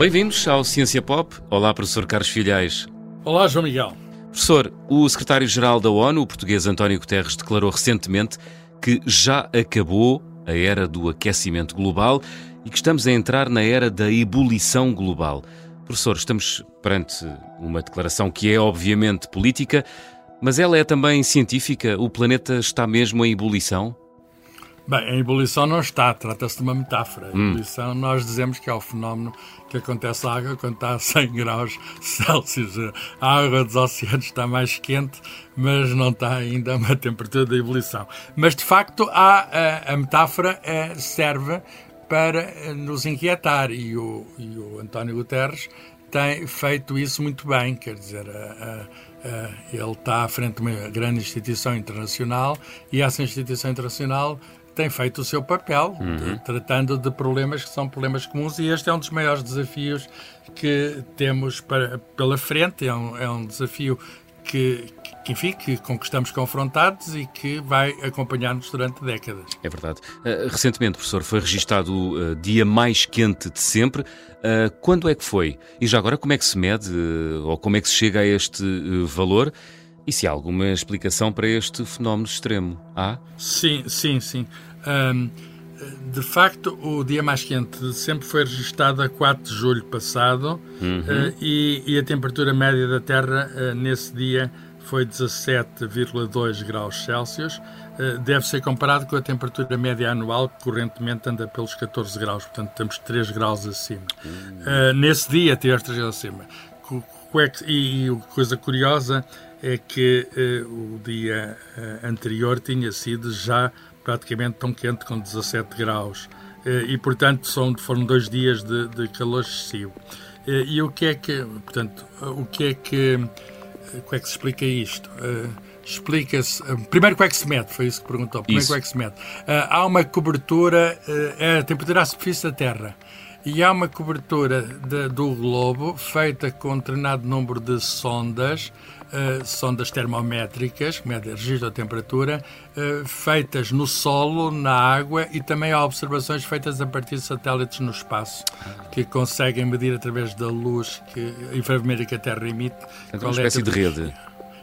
Bem-vindos ao Ciência Pop. Olá, professor Carlos Filhais. Olá, João Miguel. Professor, o secretário-geral da ONU, o português António Guterres, declarou recentemente que já acabou a era do aquecimento global e que estamos a entrar na era da ebulição global. Professor, estamos perante uma declaração que é obviamente política, mas ela é também científica? O planeta está mesmo em ebulição? Bem, a ebulição não está, trata-se de uma metáfora. A hum. ebulição, nós dizemos que é o fenómeno que acontece à água quando está a 100 graus Celsius. A água dos oceanos está mais quente, mas não está ainda a uma temperatura de ebulição. Mas, de facto, há, a, a metáfora é, serve para nos inquietar e o, e o António Guterres tem feito isso muito bem, quer dizer, a, a, ele está à frente de uma grande instituição internacional e essa instituição internacional tem feito o seu papel, uhum. tratando de problemas que são problemas comuns, e este é um dos maiores desafios que temos para, pela frente. É um, é um desafio que, que, enfim, que, com que estamos confrontados e que vai acompanhar-nos durante décadas. É verdade. Uh, recentemente, professor, foi registado o uh, dia mais quente de sempre. Uh, quando é que foi? E já agora, como é que se mede ou como é que se chega a este valor? E se há alguma explicação para este fenómeno extremo? Há? Sim, sim, sim. Um, de facto, o dia mais quente sempre foi registado a 4 de julho passado uhum. uh, e, e, a temperatura média da Terra uh, nesse dia foi 17,2 graus Celsius. Uh, deve ser comparado com a temperatura média anual, que correntemente anda pelos 14 graus, portanto temos 3 graus acima. Uhum. nesse dia, temos 3 graus acima. E, e coisa curiosa é que o dia anterior tinha sido já praticamente tão quente com 17 graus. Eh, e, portanto, são, foram dois dias de, de calor excessivo. Eh, e o que é que, portanto, o que é que, como é que se explica isto? Eh, explica-se. Primeiro, como é que se mede? Foi isso que perguntou. Primeiro, como é que se mede? há uma cobertura, é a temperatura à superfície da Terra. E há uma cobertura de, do globo feita com um determinado número de sondas uh, sondas termométricas, que medem registro da temperatura, uh, feitas no solo, na água e também há observações feitas a partir de satélites no espaço, que conseguem medir através da luz que, infravermelha que a Terra emite. Então, uma é espécie é de rede.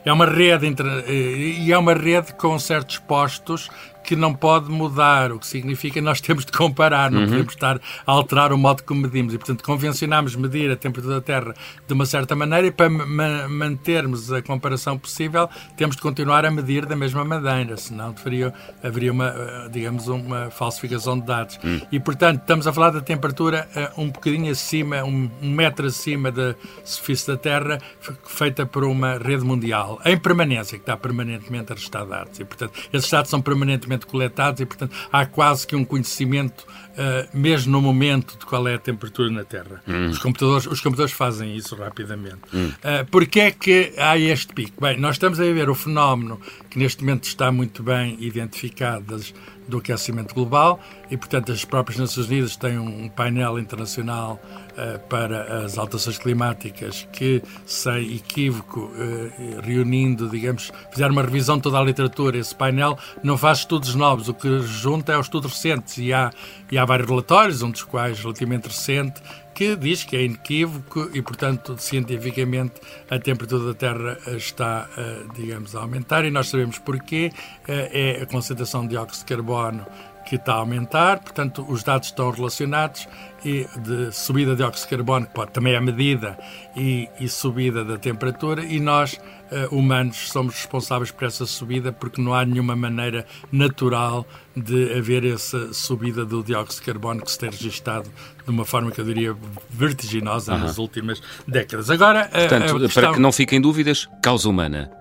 É uma rede eh, e é uma rede com certos postos que não pode mudar, o que significa que nós temos de comparar, não uhum. podemos estar a alterar o modo como medimos. E, portanto, convencionamos medir a temperatura da Terra de uma certa maneira e para ma mantermos a comparação possível temos de continuar a medir da mesma maneira, senão haveria, haveria uma, eh, digamos, uma falsificação de dados. Uhum. E, portanto, estamos a falar da temperatura uh, um bocadinho acima, um, um metro acima da superfície da Terra, feita por uma rede mundial, em permanência, que está permanentemente a restar dados. E, portanto, esses dados são permanentemente coletados e, portanto, há quase que um conhecimento, uh, mesmo no momento, de qual é a temperatura na Terra. Hum. Os, computadores, os computadores fazem isso rapidamente. Hum. Uh, Porquê é que há este pico? Bem, nós estamos a ver o fenómeno que neste momento está muito bem identificado das, do aquecimento global e, portanto, as próprias Nações Unidas têm um painel internacional uh, para as alterações climáticas que, sem equívoco, uh, reunindo, digamos, fizeram uma revisão de toda a literatura. Esse painel não faz estudos novos, o que junta é os estudos recentes e há, e há vários relatórios, um dos quais relativamente recente, que diz que é inequívoco e, portanto, cientificamente a temperatura da Terra eh, está, digamos, a aumentar e nós sabemos porquê. É a concentração de dióxido de carbono que está a aumentar, portanto, os dados estão relacionados e de subida de dióxido de carbono, que pode, também é medida, e, e subida da temperatura, e nós, humanos, somos responsáveis por essa subida porque não há nenhuma maneira natural de haver essa subida do dióxido de carbono que se tem registado de uma forma que eu diria vertiginosa uhum. nas últimas décadas. Agora, Portanto, questão... para que não fiquem dúvidas, causa humana.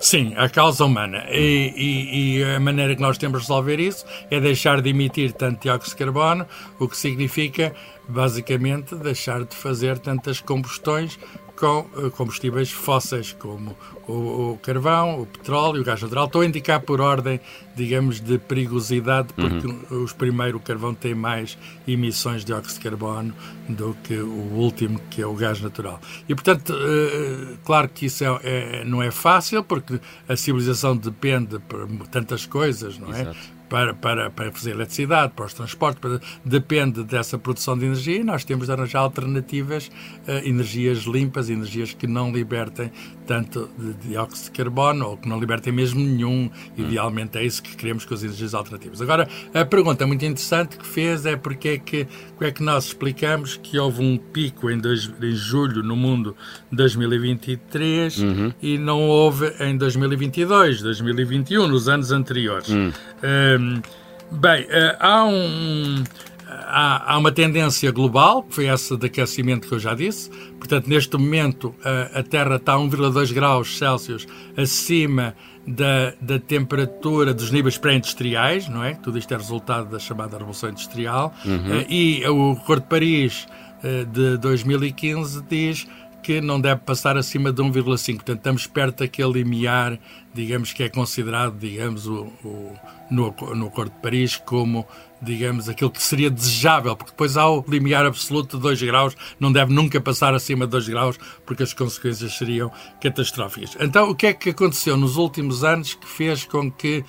Sim, a causa humana. E, e, e, a maneira que nós temos de resolver isso é deixar de emitir tanto dióxido de carbono, o que significa, basicamente, deixar de fazer tantas combustões com eh, combustíveis fósseis, como o, o, carvão, o petróleo, o gás natural. Estou a indicar por ordem, digamos, de perigosidade, porque uhum. os primeiro, o carvão, tem mais emissões de dióxido de carbono do que o último, que é o gás natural. E, portanto, uh, claro que isso é, é, não é fácil, porque a civilização depende por tantas coisas, não é? Exato para, para, para fazer eletricidade, para os transportes, para, depende dessa produção de energia e nós temos de arranjar alternativas, uh, energias limpas, energias que não libertem tanto de dióxido de carbono ou que não libertem mesmo nenhum. Idealmente é isso que queremos com as energias alternativas. Agora, a pergunta muito interessante que fez é porque é que, como é que nós explicamos que houve um pico em, dois, em julho no mundo de 2023 uhum. e não houve em 2022, 2021, nos anos anteriores. Uhum. Um, bem, uh, há um há, há, uma tendência global, que foi essa de aquecimento que eu já disse. Portanto, neste momento, a, a Terra está a 1,2 graus Celsius acima da, da temperatura dos níveis pré-industriais, não é? Tudo isto é resultado da chamada Revolução Industrial. Uhum. E o Acordo de Paris eh, de 2015 diz que não deve passar acima de 1,5. Portanto, estamos perto daquele limiar, digamos, que é considerado, digamos, o, o, no, no Acordo de Paris como, digamos, aquilo que seria desejável, porque depois há o limiar absoluto de 2 graus, não deve nunca passar acima de 2 graus, porque as consequências seriam catastróficas. Então, o que é que aconteceu nos últimos anos que fez com que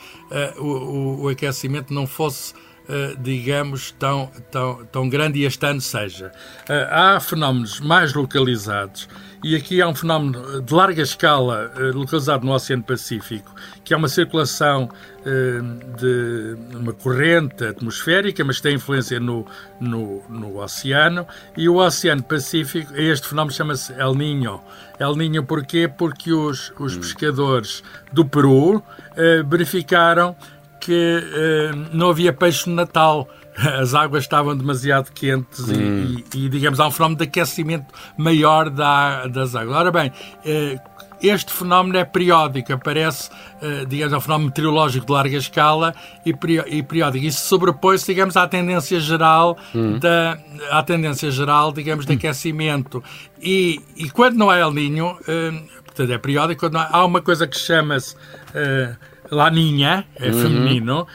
uh, o, o aquecimento não fosse digamos, tão, tão, tão grande e este ano seja. Uh, há fenómenos mais localizados e aqui há um fenómeno de larga escala localizado no Oceano Pacífico, que é uma circulação de uma corrente atmosférica, mas tem influência no, no, no oceano, e o Oceano Pacífico, este fenómeno chama-se El Niño. El Niño porquê? Porque os, os hum. pescadores do Peru verificaram que uh, não havia peixe no Natal. As águas estavam demasiado quentes hum. e, e, digamos, há um fenómeno de aquecimento maior da, das águas. Ora bem, uh, este fenómeno é periódico, aparece, uh, digamos, é um fenómeno meteorológico de larga escala e, periódico. Isso sobrepõe-se, digamos, à tendência geral, hum. da, à tendência geral digamos, de hum. aquecimento. E, e quando não há El Ninho, portanto, é periódico, há, há uma coisa que chama-se Laninha, é uhum. feminino,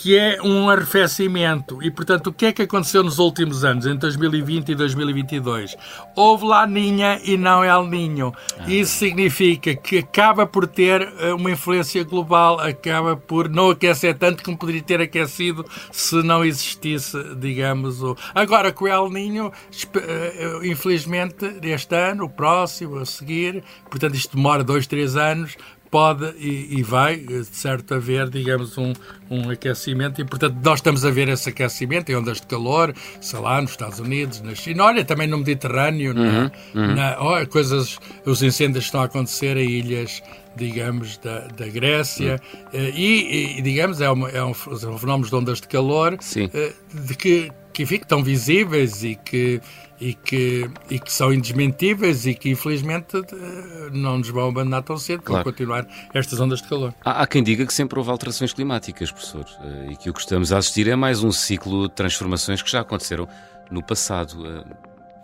que é um arrefecimento. E, portanto, o que é que aconteceu nos últimos anos, em 2020 e 2022? Houve Laninha e não El Ninho. Ah. Isso significa que acaba por ter eh, uma influência global, acaba por não aquecer tanto como poderia ter aquecido se não existisse, digamos, o... Agora, com o El Ninho, eh, infelizmente, este ano, o próximo, a seguir, portanto, isto demora dois, três anos, pode e, e, vai, de certo, haver, digamos, um, um aquecimento e, portanto, nós estamos a ver esse aquecimento em ondas de calor, sei lá, nos Estados Unidos, na China, olha, também no Mediterrâneo, uhum, na, uhum. na oh, coisas, os incêndios estão a acontecer em ilhas, digamos, da, da Grécia uhum. e, e, digamos, é, uma, é um, são fenómenos de ondas de calor Sim. Eh, de que, que, enfim, estão visíveis e que e que, e que são indesmentíveis e que infelizmente eh, não nos vão abandonar tão cedo, claro. vão continuar estas ondas de calor. Há, há, quem diga que sempre houve alterações climáticas, professor, eh, e que o que estamos a assistir é mais um ciclo de transformações que já aconteceram no passado.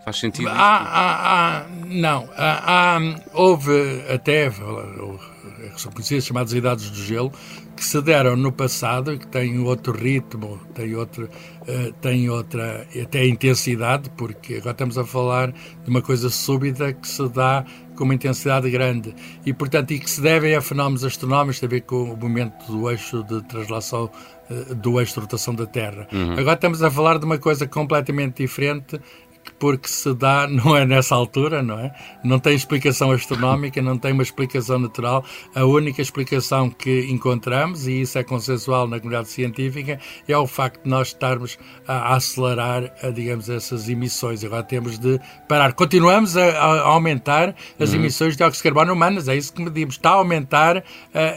Eh, faz sentido? Há, há, há, não, houve até, são conhecidas chamadas idades do gelo, que se deram no passado que têm outro ritmo, têm, outro, uh, têm outra até intensidade, porque agora estamos a falar de uma coisa súbita que se dá com uma intensidade grande e, portanto, e que se devem a fenómenos astronómicos, tem a ver com o momento do eixo de translação, uh, do eixo de rotação da Terra. Uhum. Agora estamos a falar de uma coisa completamente diferente porque se dá, não é nessa altura, não é? Não tem explicação astronómica, não tem uma explicação natural. A única explicação que encontramos, e isso é consensual na comunidade científica, é o facto de nós estarmos a acelerar, a, digamos, essas emissões. Agora temos de parar. Continuamos a, a aumentar as uhum. emissões de dióxido de carbono humanas, é isso que medimos. Está a aumentar uh,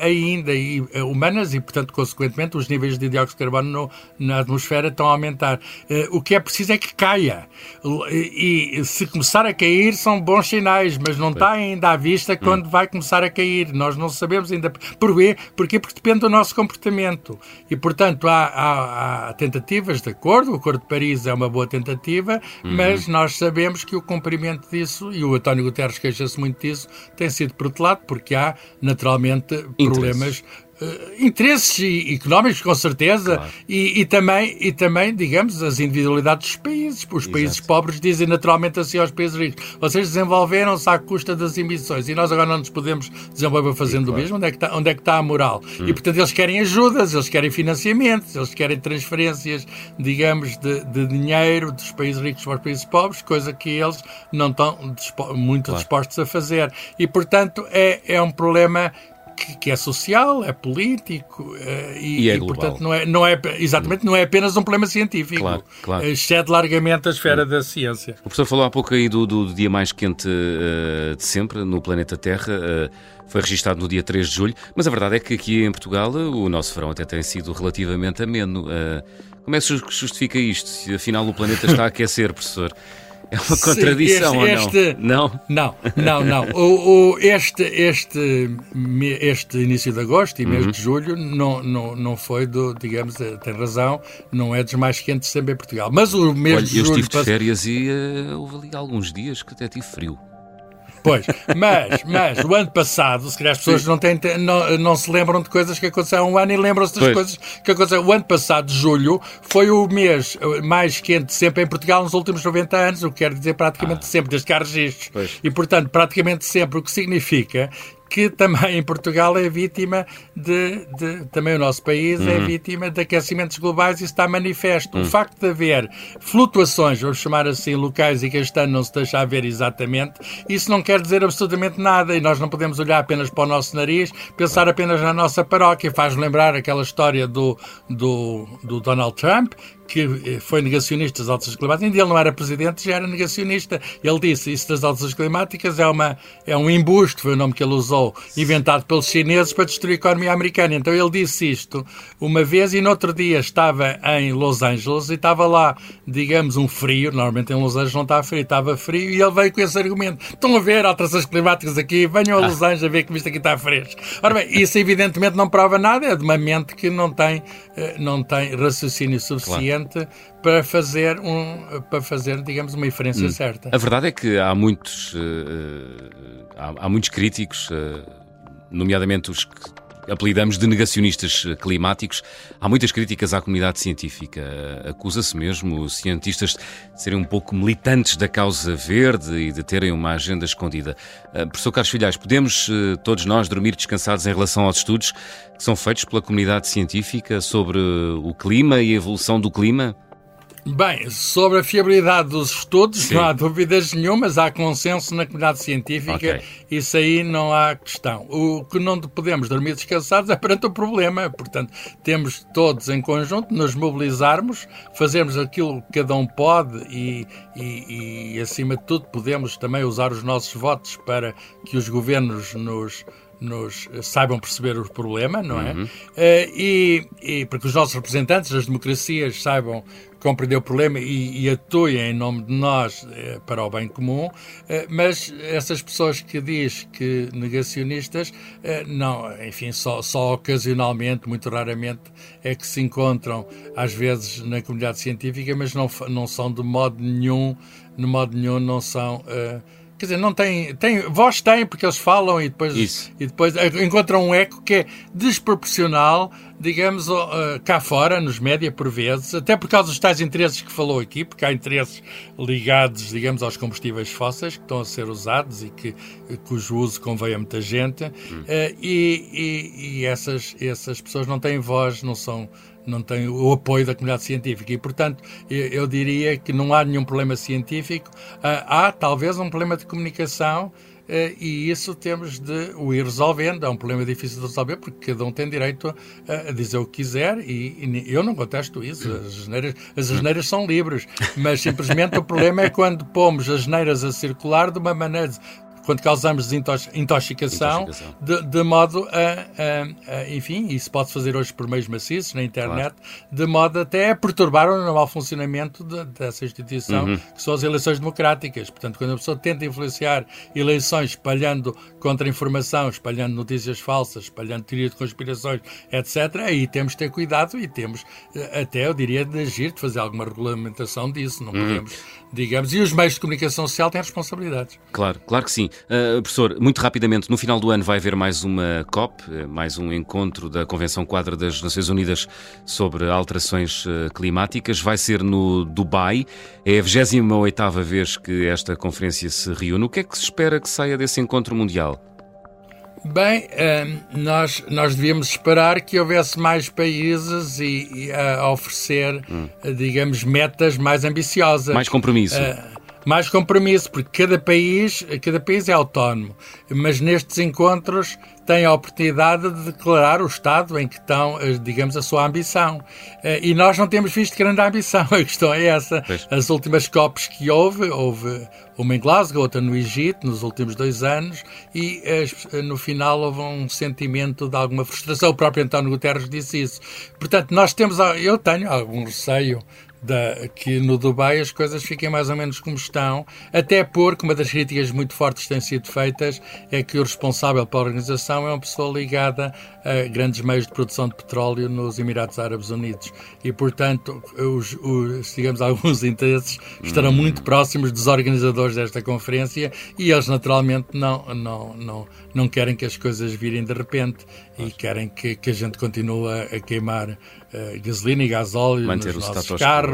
ainda, e, uh, humanas, e, portanto, consequentemente, os níveis de dióxido de carbono no, na atmosfera estão a aumentar. Uh, o que é preciso é que caia e, se começar a cair são bons sinais, mas não está ainda à vista quando hum. vai começar a cair. Nós não sabemos ainda porquê, porquê porque depende do nosso comportamento. E, portanto, há, há, há tentativas de acordo, o Acordo de Paris é uma boa tentativa, uhum. mas nós sabemos que o cumprimento disso, e o António Guterres queixa-se muito disso, tem sido protelado, porque há, naturalmente, problemas uh, interesses económicos, com certeza, claro. e, e, também, e também, digamos, as individualidades dos países. Os Exato. países pobres dizem naturalmente assim aos países ricos: vocês desenvolveram-se à custa das emissões e nós agora não nos podemos desenvolver fazendo claro. o mesmo. Onde é que está, onde é que está a moral? Hum. E, portanto, eles querem ajudas, eles querem financiamentos, eles querem transferências, digamos, de, de dinheiro dos países ricos para os países pobres, coisa que eles não estão dispo muito claro. dispostos a fazer. E, portanto, é, é um problema que, que, é social, é político uh, e, e, é e portanto, não é, não é, exatamente, não é apenas um problema científico. Claro, claro. Excede largamente a esfera da ciência. O professor falou há pouco aí do, do dia mais quente uh, de sempre no planeta Terra. Uh, foi registado no dia 3 de julho, mas a verdade é que aqui em Portugal o nosso verão até tem sido relativamente ameno. como é que justifica isto? Se afinal o planeta está a aquecer, professor? É uma contradição Sim, este, este, ou não? Não, não, não. não. O, o, este, este, este início de agosto e mês uhum. de julho não, não, não foi do, digamos, eh, tem razão, não é dos mais quentes sempre em Portugal. Mas o mês Olha, de julho. Eu estive de férias e uh, houve ali alguns dias que até tive frio. Pois, mas, mas o ano passado, se calhar as pessoas não, têm, não, não se lembram de coisas que aconteceram há um ano e lembram-se das pois. coisas que aconteceram. O ano passado, julho, foi o mês mais quente sempre em Portugal nos últimos 90 anos, o que quer dizer praticamente ah. sempre, desde que há registros. Pois. E, portanto, praticamente sempre, o que significa que também em Portugal é vítima de, de também o nosso país é uhum. é vítima de aquecimentos globais e está manifesto. Uhum. O facto de haver flutuações, vamos chamar assim, locais e que este ano não se deixa a ver exatamente, isso não quer dizer absolutamente nada e nós não podemos olhar apenas para o nosso nariz, pensar apenas na nossa paróquia. Faz lembrar aquela história do, do, do Donald Trump, que eh, foi negacionista das alterações climáticas, ainda ele não era presidente, já era negacionista. Ele disse isso das alterações climáticas é, uma, é um embuste, foi o nome que ele usou, inventado pelos chineses para destruir a economia americana. Então ele disse isto uma vez e no outro dia estava em Los Angeles e estava lá, digamos, um frio, normalmente em Los Angeles não está frio, estava frio, e ele veio com esse argumento. Estão a ver alterações climáticas aqui, venham a Los Angeles a ver como isto aqui está fresco. Ora bem, isso evidentemente não prova nada, é de uma mente que não tem, eh, não tem raciocínio suficiente. Claro suficiente para fazer, um, para fazer digamos, uma inferência hum. certa. A verdade é que há muitos, uh, há, há, muitos críticos, uh, nomeadamente os que apelidamos de negacionistas climáticos. Há muitas críticas à comunidade científica. Acusa-se mesmo os cientistas de serem um pouco militantes da causa verde e de terem uma agenda escondida. Professor Carlos Filhais, podemos todos nós dormir descansados em relação aos estudos que são feitos pela comunidade científica sobre o clima e a evolução do clima? Bem, sobre a fiabilidade dos estudos, Sim. não há dúvidas nenhumas, há consenso na comunidade científica, okay. isso aí não há questão. O que não podemos dormir descansados é perante o problema, portanto, temos todos em conjunto nos mobilizarmos, fazermos aquilo que cada um pode e, e, e acima de tudo, podemos também usar os nossos votos para que os governos nos nos saibam perceber o problema, não é? Uhum. Uh, e, e para que os nossos representantes das democracias saibam compreender o problema e, e atuem em nome de nós uh, para o bem comum, uh, mas essas pessoas que diz que negacionistas, não, enfim, só, só ocasionalmente, muito raramente, é que se encontram, às vezes, na comunidade científica, mas não, não são de modo nenhum, de modo nenhum, não são Quer dizer, não tem, tem. Voz tem, porque eles falam e depois, Isso. e depois encontram um eco que é desproporcional, digamos, cá fora, nos média, por vezes, até por causa dos tais interesses que falou aqui, porque há interesses ligados, digamos, aos combustíveis fósseis que estão a ser usados e que, cujo uso convém a muita gente, hum. uh, e, e, e essas, essas pessoas não têm voz, não são não tem o apoio da comunidade científica. E, portanto, eu diria que não há nenhum problema científico. Ah, há, talvez, um problema de comunicação e isso temos de o ir resolvendo. É um problema difícil de resolver porque cada um tem direito a dizer o que quiser e, eu não contesto isso. As geneiras, as geneiras são livres, mas simplesmente o problema é quando pomos as geneiras a circular de uma maneira quando causamos intoxicação, intoxicação. De, de, modo a, a, a, enfim, isso pode-se fazer hoje por meios maciços na internet, claro. de modo até a perturbar o normal funcionamento de, dessa instituição, uhum. que são as eleições democráticas. Portanto, quando a pessoa tenta influenciar eleições espalhando contra-informação, espalhando notícias falsas, espalhando teoria de conspirações, etc., aí temos de ter cuidado e temos eh, até, eu diria, de agir, de fazer alguma regulamentação disso. Não uhum. podemos, digamos, e os meios de comunicação social têm responsabilidades. Claro, claro que sim. Uh, professor, muito rapidamente, no final do ano vai haver mais uma COP, eh, mais um encontro da Convenção Quadra das Nações Unidas sobre alterações uh, climáticas. Vai ser no Dubai. É a 28 vez que esta conferência se reúne. O que é que se espera que saia desse encontro mundial? Bem, nós, nós devíamos esperar que houvesse mais países e, e a oferecer, hum. digamos, metas mais ambiciosas. Mais compromisso. Uh, mais compromisso, porque cada país, cada país é autónomo, mas nestes encontros tem a oportunidade de declarar o Estado em que estão, eh, digamos, a sua ambição. Eh, e nós não temos visto grande ambição, a questão é essa. Pois. As últimas COPs que houve, houve uma em Glasgow, outra no Egito, nos últimos dois anos, e eh, no final houve um sentimento de alguma frustração. O próprio António Guterres disse isso. Portanto, nós temos, eu tenho algum receio da, que no Dubai as coisas fiquem mais ou menos como estão, até porque uma das críticas muito fortes que têm sido feitas é que o responsável pela organização é uma pessoa ligada a grandes meios de produção de petróleo nos Emirados Árabes Unidos. E, portanto, os, os digamos, alguns interesses estarão muito próximos dos organizadores desta conferência e eles naturalmente não, não, não, não querem que as coisas virem de repente e querem que, que a gente continue a, queimar uh, gasolina e gasóleo Manter nos nossos carros,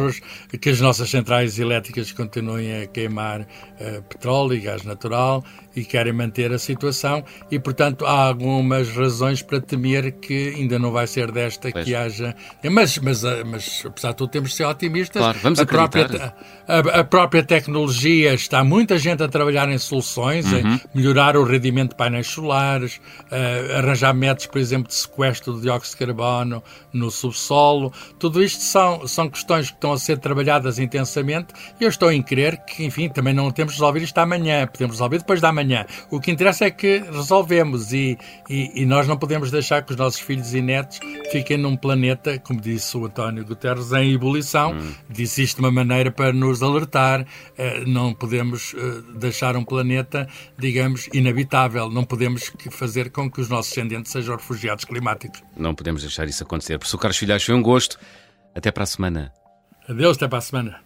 que as nossas centrais elétricas continuem a queimar uh, petróleo e gás natural e querem manter a situação e, portanto, há algumas razões para temer que ainda não vai ser desta pois. que haja... Mas, mas, eh, mas, apesar de tudo, temos de ser otimistas. Claro, vamos a própria, a, a, própria tecnologia, está muita gente a trabalhar em soluções, uhum. em melhorar o rendimento de painéis solares, uh, arranjar métodos por exemplo, de sequestro de dióxido de carbono no subsolo. Tudo isto são, são questões que estão a ser trabalhadas intensamente e eu estou em crer que, enfim, também não temos de resolver isto amanhã, podemos resolver depois da manhã. O que interessa é que resolvemos e, e, e nós não podemos deixar que os nossos filhos e netos fiquem num planeta, como disse o António Guterres, em ebulição. Hum. Disse isto de uma maneira para nos alertar. Uh, não podemos uh, deixar um planeta, digamos, inabitável. Não podemos fazer com que os nossos descendentes sejam refugiados climáticos. Não podemos deixar isso acontecer. Professor Carlos Filhais, foi um gosto. Até para a semana. Adeus, até para a semana.